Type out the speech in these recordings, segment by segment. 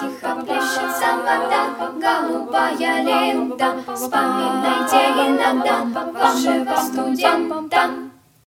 Тихо плещется вода, голубая лента. Вспоминайте иногда вашего студента.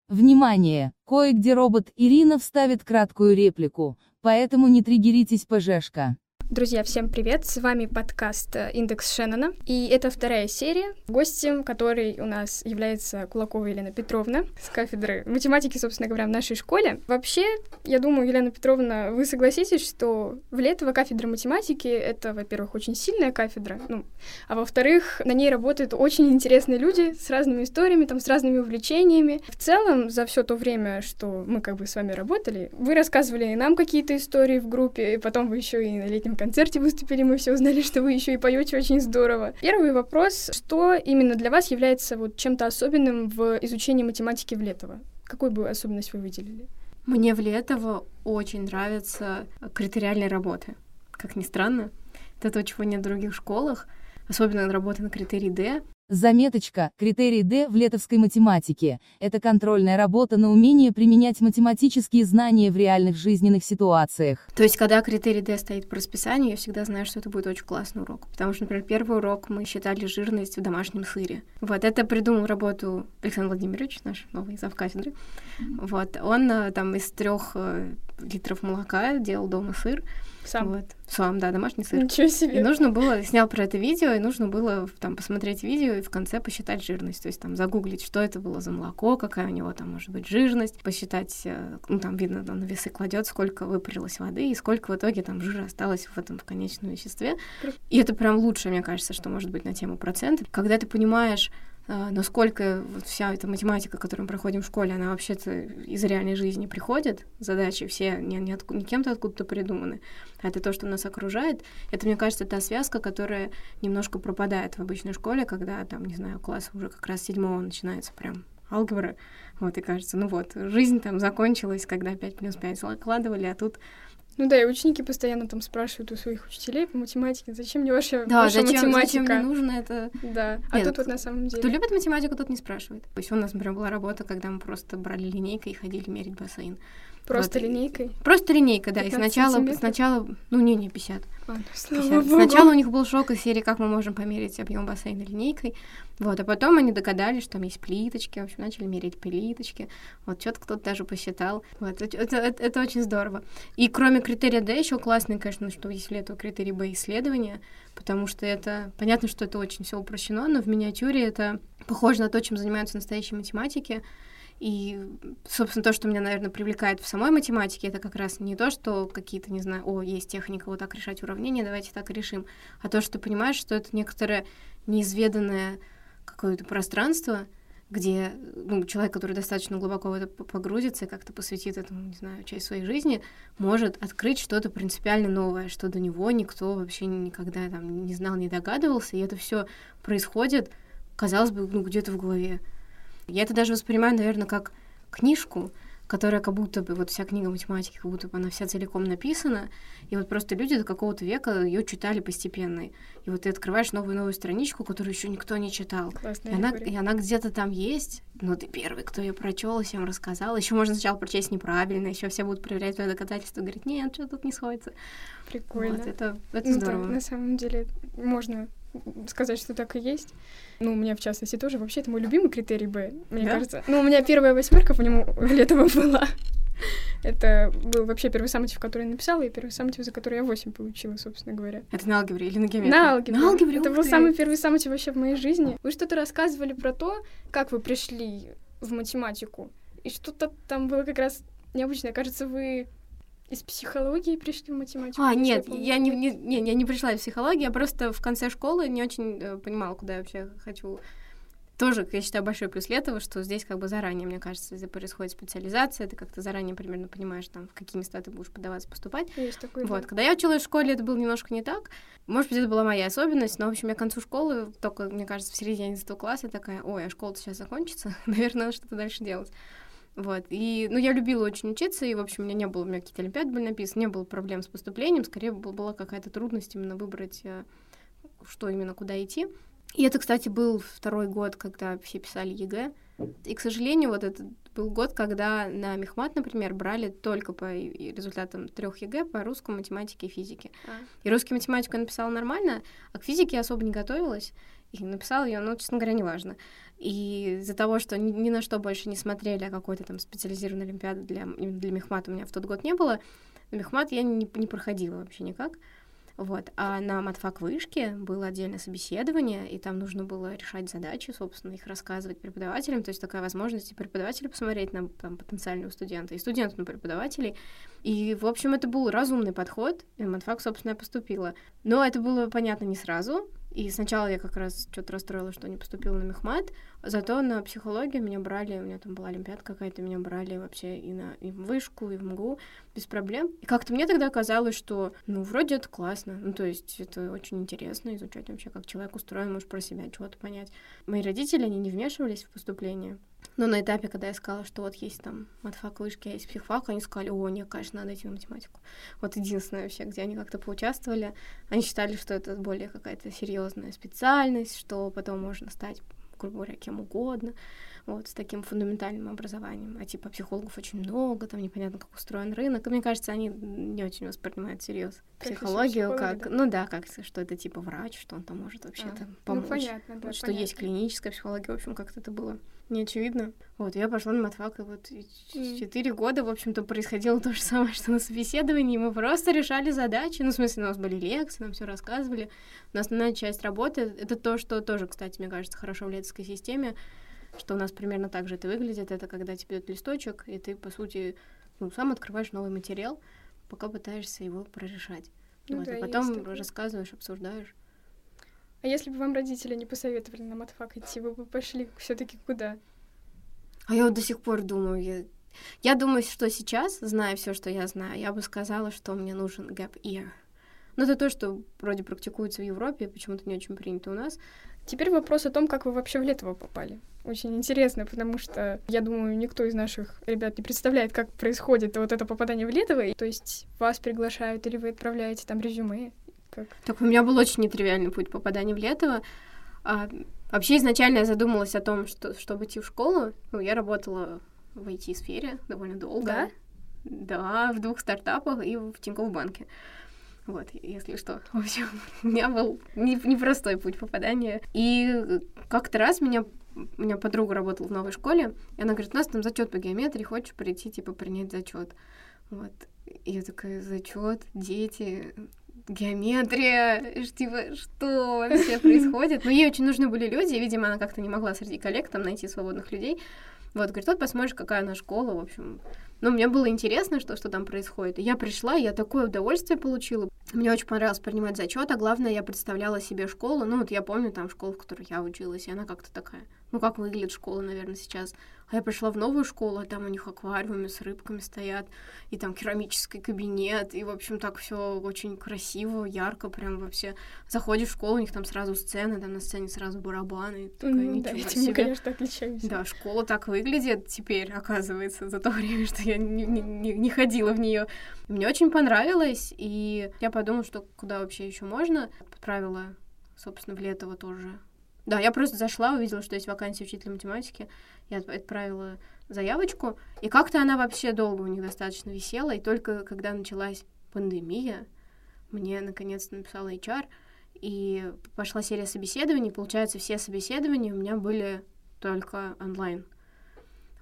Внимание! Кое-где робот Ирина вставит краткую реплику, поэтому не триггеритесь, ПЖшка. Друзья, всем привет! С вами подкаст э, «Индекс Шеннона», и это вторая серия, гостем которой у нас является Кулакова Елена Петровна с кафедры математики, собственно говоря, в нашей школе. Вообще, я думаю, Елена Петровна, вы согласитесь, что в Летово кафедра математики — это, во-первых, очень сильная кафедра, ну, а во-вторых, на ней работают очень интересные люди с разными историями, там, с разными увлечениями. В целом, за все то время, что мы как бы с вами работали, вы рассказывали нам какие-то истории в группе, и потом вы еще и на летнем концерте выступили, мы все узнали, что вы еще и поете очень здорово. Первый вопрос, что именно для вас является вот чем-то особенным в изучении математики в Летово? Какую бы особенность вы выделили? Мне в Летово очень нравятся критериальные работы. Как ни странно, это то, чего нет в других школах, особенно работа на критерий D. Заметочка, критерий D в летовской математике – это контрольная работа на умение применять математические знания в реальных жизненных ситуациях. То есть, когда критерий D стоит по расписанию, я всегда знаю, что это будет очень классный урок. Потому что, например, первый урок мы считали жирность в домашнем сыре. Вот, это придумал работу Александр Владимирович, наш новый зав кафедры. Вот, он э, там из трех э, литров молока делал дома сыр. Сам? Вот. Сам, да, домашний сыр. Ничего себе. И нужно было, снял про это видео, и нужно было там посмотреть видео и в конце посчитать жирность. То есть там загуглить, что это было за молоко, какая у него там может быть жирность, посчитать, э, ну там видно, там на весы кладет, сколько выпарилось воды и сколько в итоге там жира осталось в этом в конечном веществе. И это прям лучше, мне кажется, что может быть на тему процентов. Когда ты понимаешь, насколько вот вся эта математика, которую мы проходим в школе, она вообще-то из реальной жизни приходит, задачи все не, не, отку- не кем-то откуда-то придуманы, а это то, что нас окружает. Это, мне кажется, та связка, которая немножко пропадает в обычной школе, когда там, не знаю, класс уже как раз седьмого начинается прям алгебра, вот, и кажется, ну вот, жизнь там закончилась, когда 5 плюс 5 закладывали, а тут Ну да, и ученики постоянно там спрашивают у своих учителей по математике, зачем мне ваша, да, ваша зачем, математика? зачем мне нужно это? Да, а Нет, тут вот на самом деле... Кто любит математику, тот не спрашивает. То есть у нас, например, была работа, когда мы просто брали линейкой и ходили мерить бассейн. Просто вот, линейкой? Просто линейка, да. И 15 сначала, сантиметров? сначала, ну не, не 50. А, ну, слава 50. богу. Сначала у них был шок из серии, как мы можем померить объем бассейна линейкой. Вот, а потом они догадались, что там есть плиточки, в общем, начали мерить плиточки. Вот, что-то кто-то даже посчитал. Вот, это, это, это- очень здорово. И кроме критерия D еще классно, конечно, что есть ли этого критерий B исследования, потому что это, понятно, что это очень все упрощено, но в миниатюре это похоже на то, чем занимаются настоящие математики. И, собственно, то, что меня, наверное, привлекает в самой математике, это как раз не то, что какие-то, не знаю, о, есть техника вот так решать уравнения, давайте так решим, а то, что понимаешь, что это некоторое неизведанное какое-то пространство, где ну, человек, который достаточно глубоко в это погрузится и как-то посвятит этому, не знаю, часть своей жизни, может открыть что-то принципиально новое, что до него никто вообще никогда там не знал, не догадывался, и это все происходит, казалось бы, ну, где-то в голове. Я это даже воспринимаю, наверное, как книжку, которая как будто бы, вот вся книга математики, как будто бы она вся целиком написана, и вот просто люди до какого-то века ее читали постепенно. И вот ты открываешь новую-новую страничку, которую еще никто не читал. Классная И она, и она где-то там есть, но ты первый, кто ее прочел всем рассказал. Еще можно сначала прочесть неправильно, еще все будут проверять твое доказательство, говорить, нет, что тут не сходится. Прикольно. Вот, это, это Ну да, здорово. на самом деле можно сказать, что так и есть. Ну, у меня, в частности, тоже. Вообще, это мой любимый критерий Б, мне Да? кажется. Ну, у меня первая восьмерка по нему летово была. Это был вообще первый саммитив, который я написала, и первый саммитив, за который я 8 получила, собственно говоря. Это на алгебре или на геометрии? На алгебре. На алгебре, Это был ты. самый первый саммитив вообще в моей жизни. Вы что-то рассказывали про то, как вы пришли в математику. И что-то там было как раз необычное. Кажется, вы из психологии пришли в математику. А, нет, я не, не, не, я не пришла из психологии, я просто в конце школы не очень э, понимала, куда я вообще хочу. Тоже, я считаю, большой плюс Летова, что здесь как бы заранее, мне кажется, если происходит специализация, ты как-то заранее примерно понимаешь, там, в какие места ты будешь подаваться, поступать. Есть такое. Вот, да. когда я училась в школе, это было немножко не так. Может быть, это была моя особенность, но, в общем, я к концу школы, только, мне кажется, в середине 11 класса такая, ой, а школа сейчас закончится, наверное, надо что-то дальше делать. Вот, и, ну, я любила очень учиться, и, в общем, у меня не было, у меня какие-то олимпиады были написаны, не было проблем с поступлением, скорее был- была какая-то трудность именно выбрать, э, что именно, куда идти. И это, кстати, был второй год, когда все писали ЕГЭ. И, к сожалению, вот этот был год, когда на Мехмат, например, брали только по результатам трех ЕГЭ по русскому, математике и физике. А. И русский математику я написала нормально, а к физике я особо не готовилась. И написала ее, ну, честно говоря, неважно. И из-за того, что ни, ни на что больше не смотрели, а какой-то там специализированной олимпиады для, для Мехмата у меня в тот год не было, Мехмат я не, не проходила вообще никак. Вот. А на матфак вышке было отдельное собеседование, и там нужно было решать задачи, собственно, их рассказывать преподавателям. То есть такая возможность и преподавателя посмотреть на там, потенциального студента, и студентов на преподавателей. И, в общем, это был разумный подход, и матфак, собственно, я поступила. Но это было понятно не сразу, и сначала я как раз что-то расстроилась, что не поступила на мехмат, зато на психологию меня брали, у меня там была олимпиада какая-то, меня брали вообще и на и в вышку, и в МГУ без проблем. И как-то мне тогда казалось, что, ну, вроде это классно, ну, то есть это очень интересно изучать вообще, как человек устроен, может про себя что-то понять. Мои родители, они не вмешивались в поступление, но на этапе, когда я сказала, что вот есть там матфак вышки, а есть психфак, они сказали, о, нет, конечно, надо идти на математику. Вот единственное вообще, где они как-то поучаствовали. Они считали, что это более какая-то серьезная специальность, что потом можно стать, грубо говоря, кем угодно вот, с таким фундаментальным образованием. А типа психологов очень много, там непонятно, как устроен рынок. И мне кажется, они не очень воспринимают всерьез психологию, как, да? ну да, как, что это типа врач, что он там может вообще а, ну, помочь. Ну, понятно, да, вот, что есть клиническая психология, в общем, как-то это было не очевидно. Вот, я пошла на матфак, и вот четыре года, в общем-то, происходило то же самое, что на собеседовании. Мы просто решали задачи. Ну, в смысле, у нас были лекции, нам все рассказывали. Но основная часть работы — это то, что тоже, кстати, мне кажется, хорошо в летской системе, что у нас примерно так же это выглядит. Это когда тебе дают листочек, и ты, по сути, ну, сам открываешь новый материал, пока пытаешься его прорешать. Ну, вот, да, и потом рассказываешь, обсуждаешь. А если бы вам родители не посоветовали на матфак идти, вы бы пошли все-таки куда? А я вот до сих пор думаю, я, я думаю, что сейчас, зная все, что я знаю, я бы сказала, что мне нужен gap year. Но это то, что вроде практикуется в Европе, почему-то не очень принято у нас. Теперь вопрос о том, как вы вообще в Летово попали. Очень интересно, потому что, я думаю, никто из наших ребят не представляет, как происходит вот это попадание в Летово. То есть вас приглашают или вы отправляете там резюме? Как? Так у меня был очень нетривиальный путь попадания в Летово. А, вообще изначально я задумалась о том, что чтобы идти в школу, ну, я работала в IT-сфере довольно долго. Да? Да, в двух стартапах и в Тинькофф банке. Вот, если что. В общем, у меня был непростой путь попадания. И как-то раз меня у меня подруга работала в новой школе, и она говорит, у нас там зачет по геометрии, хочешь прийти, типа, принять зачет. Вот. И я такая, зачет, дети, геометрия, типа, что вообще происходит? Но ей очень нужны были люди, и, видимо, она как-то не могла среди коллег там найти свободных людей. Вот, говорит, вот посмотришь, какая она школа, в общем. Но мне было интересно, что, что там происходит. И я пришла, я такое удовольствие получила. Мне очень понравилось принимать зачет, а главное, я представляла себе школу. Ну, вот я помню там школу, в которой я училась, и она как-то такая. Ну, как выглядит школа, наверное, сейчас. А я пришла в новую школу, а там у них аквариумы с рыбками стоят, и там керамический кабинет, и, в общем, так все очень красиво, ярко, прям вообще. Заходишь в школу, у них там сразу сцены, там на сцене сразу барабаны. Такая, mm, да, этим мы, конечно, отличаемся. Да, школа так выглядит теперь, оказывается, за то время, что я не, не, не ходила в нее. Мне очень понравилось, и я подумала, что куда вообще еще можно. Отправила, собственно, в Летово тоже да, я просто зашла, увидела, что есть вакансия учителя математики, я отправила заявочку, и как-то она вообще долго у них достаточно висела, и только когда началась пандемия, мне наконец-то написала HR, и пошла серия собеседований, получается, все собеседования у меня были только онлайн.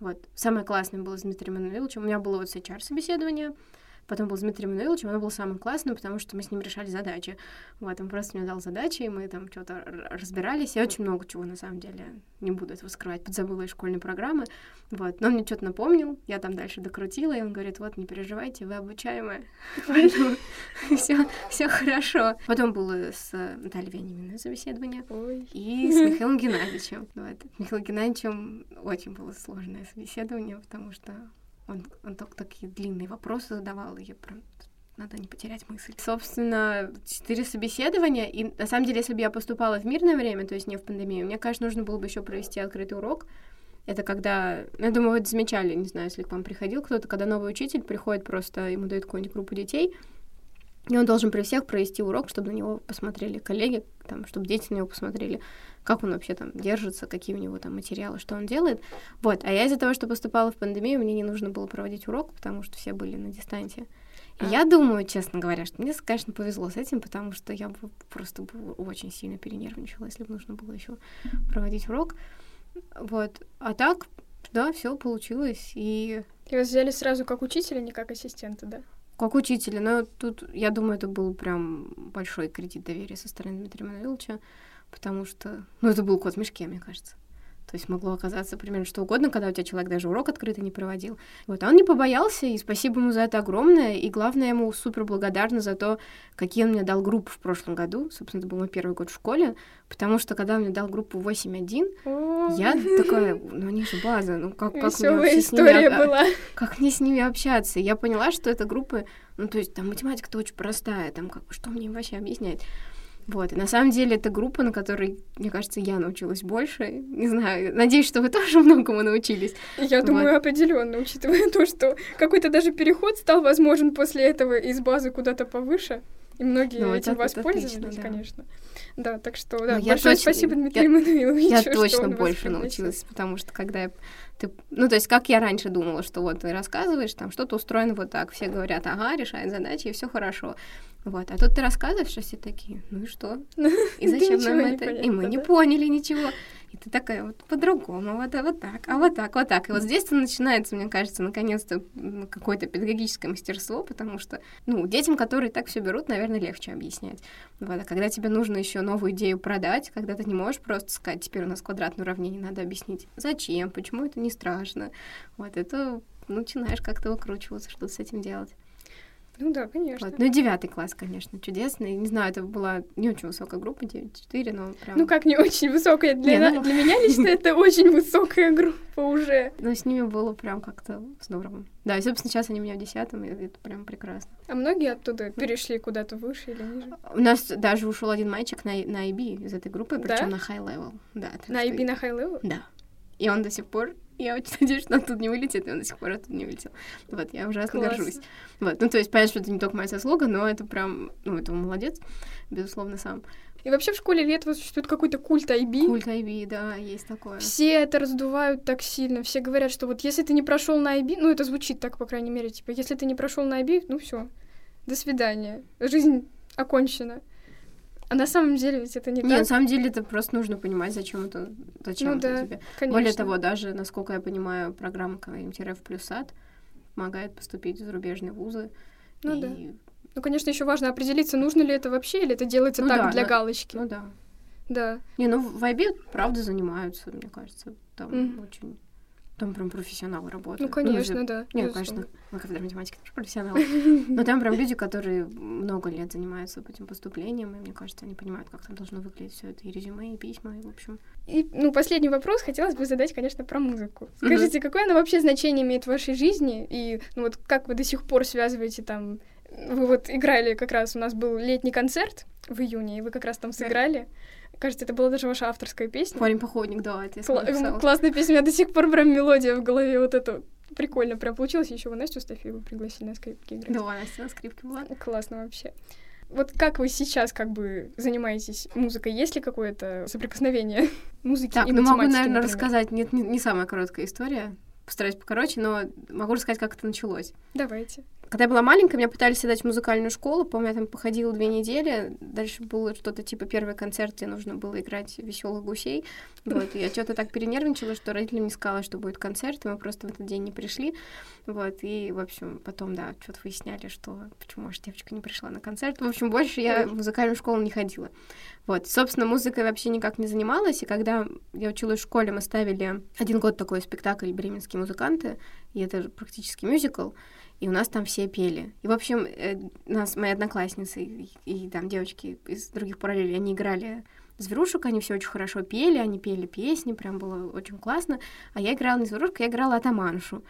Вот. Самое классное было с Дмитрием Мануиловичем. У меня было вот с HR собеседование, Потом был с Дмитрием Мануиловичем, оно было самым классным, потому что мы с ним решали задачи. Вот, он просто мне дал задачи, и мы там что-то разбирались. Я очень много чего, на самом деле, не буду этого скрывать, подзабыла из школьной программы. Вот, но он мне что-то напомнил, я там дальше докрутила, и он говорит, вот, не переживайте, вы обучаемая, поэтому все, хорошо. Потом было с Натальей Вениаминой собеседование, и с Михаилом Геннадьевичем. Михаилом Геннадьевичем очень было сложное собеседование, потому что он, он так, такие длинные вопросы задавал, и я прям надо не потерять мысль. Собственно, четыре собеседования, и на самом деле, если бы я поступала в мирное время, то есть не в пандемию, мне, конечно, нужно было бы еще провести открытый урок. Это когда, ну, я думаю, вы это замечали, не знаю, если к вам приходил кто-то, когда новый учитель приходит просто, ему дают какую-нибудь группу детей, и он должен при всех провести урок, чтобы на него посмотрели коллеги, там, чтобы дети на него посмотрели, как он вообще там держится, какие у него там материалы, что он делает. Вот, а я из-за того, что поступала в пандемию, мне не нужно было проводить урок, потому что все были на дистанции. И я думаю, честно говоря, что мне, конечно, повезло с этим, потому что я бы просто бы очень сильно перенервничала, если бы нужно было еще проводить урок. Вот. А так, да, все получилось. И И вас взяли сразу как учителя, не как ассистента, да? Как учителя, но тут, я думаю, это был прям большой кредит доверия со стороны Дмитрия Мануиловича, потому что, ну, это был кот в мешке, мне кажется. То есть могло оказаться примерно что угодно, когда у тебя человек даже урок открытый не проводил. Вот, а он не побоялся, и спасибо ему за это огромное. И главное, ему супер благодарна за то, какие он мне дал группы в прошлом году. Собственно, это был мой первый год в школе, потому что когда он мне дал группу 8.1, О, я такая, ну они же база, ну как, как мне вообще с ними была. как мне с ними общаться? Я поняла, что это группы, ну, то есть там математика-то очень простая, там как что мне им вообще объяснять? Вот, и на самом деле это группа, на которой, мне кажется, я научилась больше. Не знаю, надеюсь, что вы тоже многому научились. Я Вот. думаю, определенно, учитывая то, что какой-то даже переход стал возможен после этого из базы куда-то повыше. И многие Ну, этим это- это воспользовались, отлично, да. конечно. Да, так что, да, Ну, я большое точно- спасибо я- Дмитрию Мануиловичу, Я что точно больше научилась, потому что когда я... Ты, ну, то есть, как я раньше думала, что вот ты рассказываешь, там что-то устроено вот так, все говорят, ага, решает задачи, и все хорошо. Вот, а тут ты рассказываешь, а все такие, ну и что? И Да зачем нам это? и мы не да. поняли ничего. И ты такая вот по-другому, вот, вот так, а вот так, вот так. И вот здесь начинается, мне кажется, наконец-то какое-то педагогическое мастерство, потому что, ну, детям, которые так все берут, наверное, легче объяснять. Вот, а когда тебе нужно еще новую идею продать, когда ты не можешь просто сказать, теперь у нас квадратное уравнение, надо объяснить, зачем, почему это не страшно. Вот это начинаешь как-то выкручиваться, что с этим делать. Ну да, конечно. Вот. Ну и девятый класс, конечно, чудесный. Не знаю, это была не очень высокая группа, 9-4, но прям... Ну как не очень высокая. Для, Не, на- ну- для меня лично это очень высокая группа уже. Но с ними было прям как-то здорово. Да, и, собственно, сейчас они у меня в десятом, и это прям прекрасно. А многие оттуда перешли куда-то выше или ниже? У нас даже ушел один мальчик на, на IB из этой группы, Да? причем на high level. Да, На что- IB на high level? Да. И он до сих пор, я очень надеюсь, что он тут не вылетит, и он до сих пор оттуда не вылетел. Вот, я ужасно Классно. горжусь. Вот, ну, то есть, понятно, что это не только моя заслуга, но это прям, ну, это он молодец, безусловно, сам. И вообще в школе лет существует какой-то культ IB. Культ IB, да, есть такое. Все это раздувают так сильно. Все говорят, что вот если ты не прошел на IB, ну это звучит так, по крайней мере, типа, если ты не прошел на IB, ну все, до свидания, жизнь окончена. А на самом деле ведь это не Не, на так. самом деле это просто нужно понимать, зачем это, зачем Ну это да, тебе. Конечно. Более того, даже, насколько я понимаю, программа КВМ-в плюс САД помогает поступить в зарубежные вузы. Ну и- да. Ну, конечно, еще важно определиться, нужно ли это вообще, или это делается Ну так да, для на- галочки. Ну да. Да. Не, ну в IB, правда, занимаются, мне кажется. Там Мгм. очень... Там прям профессионалы работают. Ну, конечно, да. Нет, конечно, мы кафедра математики тоже профессионалы. Но там прям люди, которые много лет занимаются этим поступлением, и мне кажется, они понимают, как там должно выглядеть все это, и резюме, и письма, и в общем. И, ну, последний вопрос хотелось бы задать, конечно, про музыку. Скажите, какое она вообще значение имеет в вашей жизни? И, ну, вот как вы до сих пор связываете там... Вы вот играли как раз, у нас был летний концерт в июне, и вы как раз там сыграли. Кажется, это была даже ваша авторская песня. Парень-походник, да, это я Кла- классная песня, у меня до сих пор прям мелодия в голове вот это прикольно прям получилось. Еще вы Настю Стафееву пригласили на скрипке играть. Да, Настя на скрипке была. Классно вообще. Вот как вы сейчас как бы занимаетесь музыкой? Есть ли какое-то соприкосновение музыки Так, и ну могу, математики, наверное, например? рассказать. Нет, не, не самая короткая история. Постараюсь покороче, но могу рассказать, как это началось. Давайте. Когда я была маленькая, меня пытались дать в музыкальную школу. Помню, я там походила две недели. Дальше было что-то типа первый концерт, где нужно было играть веселых гусей. Вот, и я что-то так перенервничала, что родителям не сказала, что будет концерт, и мы просто в этот день не пришли. Вот, и, в общем, потом, да, что-то выясняли, что почему аж девочка не пришла на концерт. В общем, больше я в музыкальную школу не ходила. Вот, собственно, музыкой вообще никак не занималась, и когда я училась в школе, мы ставили один год такой спектакль «Бременские музыканты», и это практически мюзикл, и у нас там все пели. И, в общем, э, нас, мои одноклассницы и, и там девочки из других параллелей, они играли зверушек, они все очень хорошо пели, они пели песни, прям было очень классно. А я играла не зверушек, я играла атаманшу.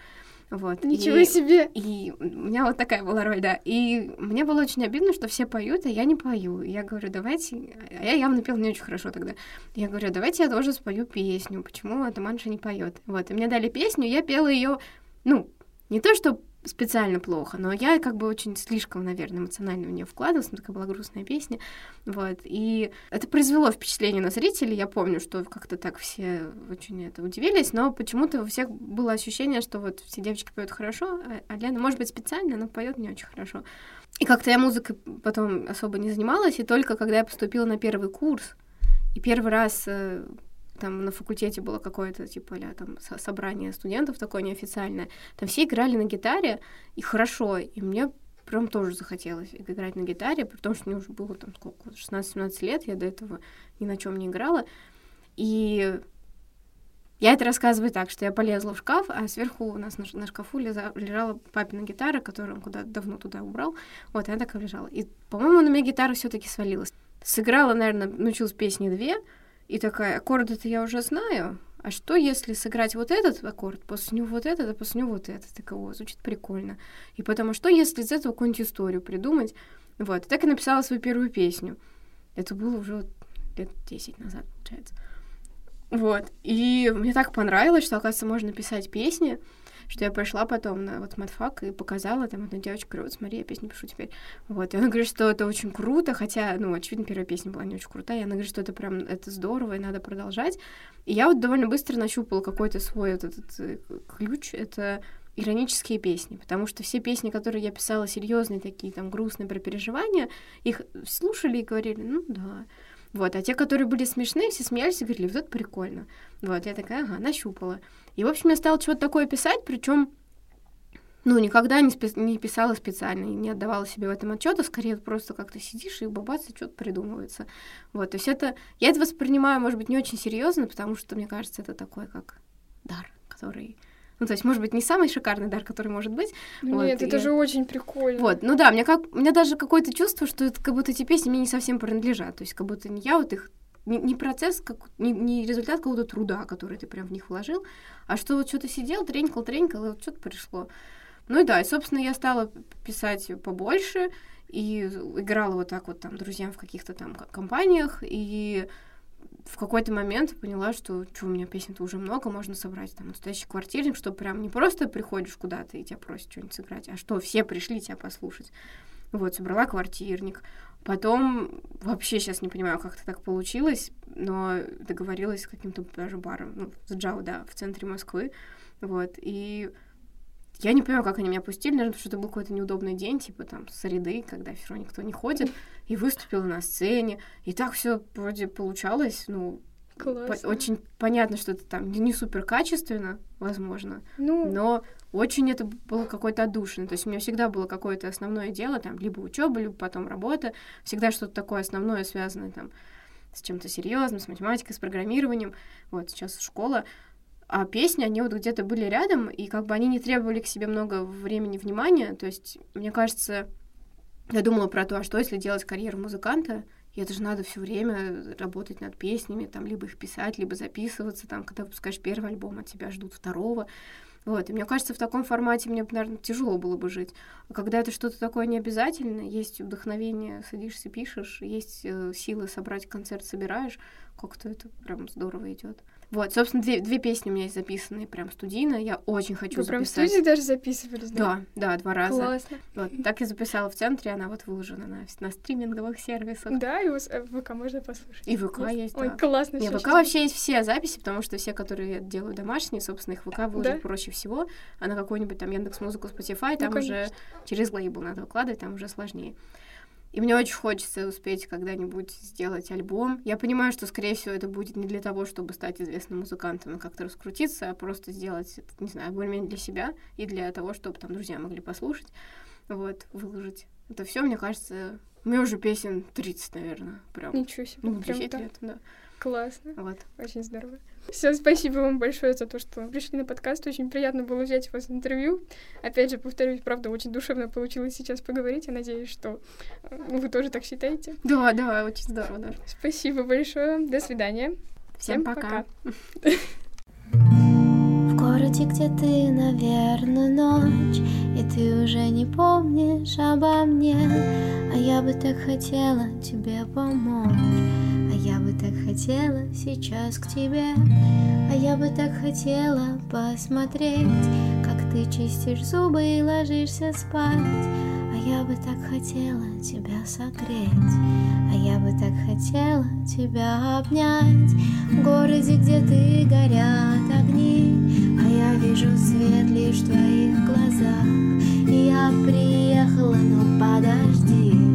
Вот. Ничего и, себе! и у меня вот такая была роль, да. И мне было очень обидно, что все поют, а я не пою. И я говорю, давайте... А я явно пела не очень хорошо тогда. Я говорю, давайте я тоже спою песню. Почему атаманша не поет? Вот. И мне дали песню, я пела ее, ну, не то, что специально плохо, но я как бы очень слишком, наверное, эмоционально в нее вкладывалась, но такая была грустная песня, вот, и это произвело впечатление на зрителей, я помню, что как-то так все очень это удивились, но почему-то у всех было ощущение, что вот все девочки поют хорошо, а, а Лена, может быть, специально, но поет не очень хорошо. И как-то я музыкой потом особо не занималась, и только когда я поступила на первый курс, и первый раз э, там на факультете было какое-то, типа, ля, там, собрание студентов такое неофициальное, там все играли на гитаре, и хорошо, и мне прям тоже захотелось играть на гитаре, потому что мне уже было там сколько, 16-17 лет, я до этого ни на чем не играла, и я это рассказываю так, что я полезла в шкаф, а сверху у нас на, на шкафу лежа, лежала папина гитара, которую он куда давно туда убрал. Вот, и она так и лежала. И, по-моему, на меня гитара все таки свалилась. Сыграла, наверное, научилась песни две, и такая, аккорды-то я уже знаю, а что если сыграть вот этот аккорд, после него вот этот, а после него вот этот? Так, о, звучит прикольно. И потом, а что если из этого какую-нибудь историю придумать? Вот, и так и написала свою первую песню. Это было уже лет 10 назад, получается. Вот. И мне так понравилось, что, оказывается, можно писать песни, что я пошла потом на вот матфак и показала, там одна девочка говорит, вот смотри, я песню пишу теперь. Вот, и она говорит, что это очень круто, хотя, ну, очевидно, первая песня была не очень крутая, и она говорит, что это прям, это здорово, и надо продолжать. И я вот довольно быстро нащупала какой-то свой вот этот э, ключ, это иронические песни, потому что все песни, которые я писала серьезные, такие там грустные про переживания, их слушали и говорили, ну да, вот, а те, которые были смешные, все смеялись и говорили, вот это прикольно. Вот, я такая, ага, нащупала. И, в общем, я стала чего-то такое писать, причем ну, никогда не, спи- не писала специально и не отдавала себе в этом отчета, скорее просто как-то сидишь и бабаться что-то придумывается. Вот, то есть это... Я это воспринимаю, может быть, не очень серьезно, потому что, мне кажется, это такой как дар, который ну, то есть, может быть, не самый шикарный дар, который может быть. Нет, вот, это и... же очень прикольно. Вот, ну да, мне как, у меня даже какое-то чувство, что это как будто эти песни мне не совсем принадлежат. То есть, как будто не я вот их не, не процесс, как, не, не результат какого-то труда, который ты прям в них вложил, а что вот что-то сидел, тренькал, тренькал, и вот что-то пришло. Ну и да, и, собственно, я стала писать побольше, и играла вот так вот там друзьям в каких-то там компаниях, и в какой-то момент поняла, что, что у меня песен-то уже много, можно собрать там настоящий квартирник, что прям не просто приходишь куда-то и тебя просят что-нибудь сыграть, а что все пришли тебя послушать. Вот, собрала квартирник. Потом, вообще сейчас не понимаю, как это так получилось, но договорилась с каким-то даже баром, ну, с Джао, да, в центре Москвы. Вот, и я не понимаю, как они меня пустили, наверное, потому что это был какой-то неудобный день, типа там среды, когда все равно никто не ходит, и выступила на сцене, и так все вроде получалось, ну, по очень понятно, что это там не супер качественно, возможно, ну... но очень это было какое-то отдушина. То есть у меня всегда было какое-то основное дело, там, либо учеба, либо потом работа, всегда что-то такое основное, связанное там с чем-то серьезным, с математикой, с программированием. Вот сейчас школа. А песни, они вот где-то были рядом, и как бы они не требовали к себе много времени, внимания. То есть, мне кажется, я думала про то, а что если делать карьеру музыканта, и это же надо все время работать над песнями, там, либо их писать, либо записываться, там, когда выпускаешь первый альбом, от тебя ждут второго. Вот, и мне кажется, в таком формате мне, наверное, тяжело было бы жить. А когда это что-то такое необязательное, есть вдохновение, садишься, пишешь, есть э, силы собрать концерт, собираешь, как-то это прям здорово идет. Вот, собственно, две, две песни у меня есть записанные прям студийно. Я очень хочу Вы записать. прям в студии даже записывались, да? Да, да, два раза. Классно. Вот, так я записала в центре, она вот выложена на, на стриминговых сервисах. Да, и у вас э, ВК можно послушать. И ВК есть, есть Ой, да. классно. Не, всё, ВК вообще есть все записи, потому что все, которые я делаю домашние, собственно, их в ВК выложить Да? проще всего. А на какой-нибудь там Яндекс Музыку, Spotify, там уже конечно. через лейбл надо выкладывать, там уже сложнее. И мне очень хочется успеть когда-нибудь сделать альбом. Я понимаю, что, скорее всего, это будет не для того, чтобы стать известным музыкантом и как-то раскрутиться, а просто сделать, не знаю, более-менее для себя и для того, чтобы там друзья могли послушать, вот, выложить. Это все, мне кажется, у меня уже песен 30, наверное, прям. Ничего себе. Ну, прям 10 так. лет, да. Классно. Вот. Очень здорово. Все, спасибо вам большое за то, что пришли на подкаст. Очень приятно было взять у вас интервью. Опять же, повторюсь, правда, очень душевно получилось сейчас поговорить. Я надеюсь, что э, вы тоже так считаете. Да, да, очень здорово, да. Спасибо большое. До свидания. Всем пока. В городе, где ты, наверное, ночь И ты уже не помнишь обо мне А я бы так хотела тебе помочь я бы так хотела сейчас к тебе А я бы так хотела посмотреть Как ты чистишь зубы и ложишься спать. А я бы так хотела тебя согреть, а я бы так хотела тебя обнять. В городе, где ты горят огни, а я вижу свет лишь в твоих глазах. И я приехала, но подожди,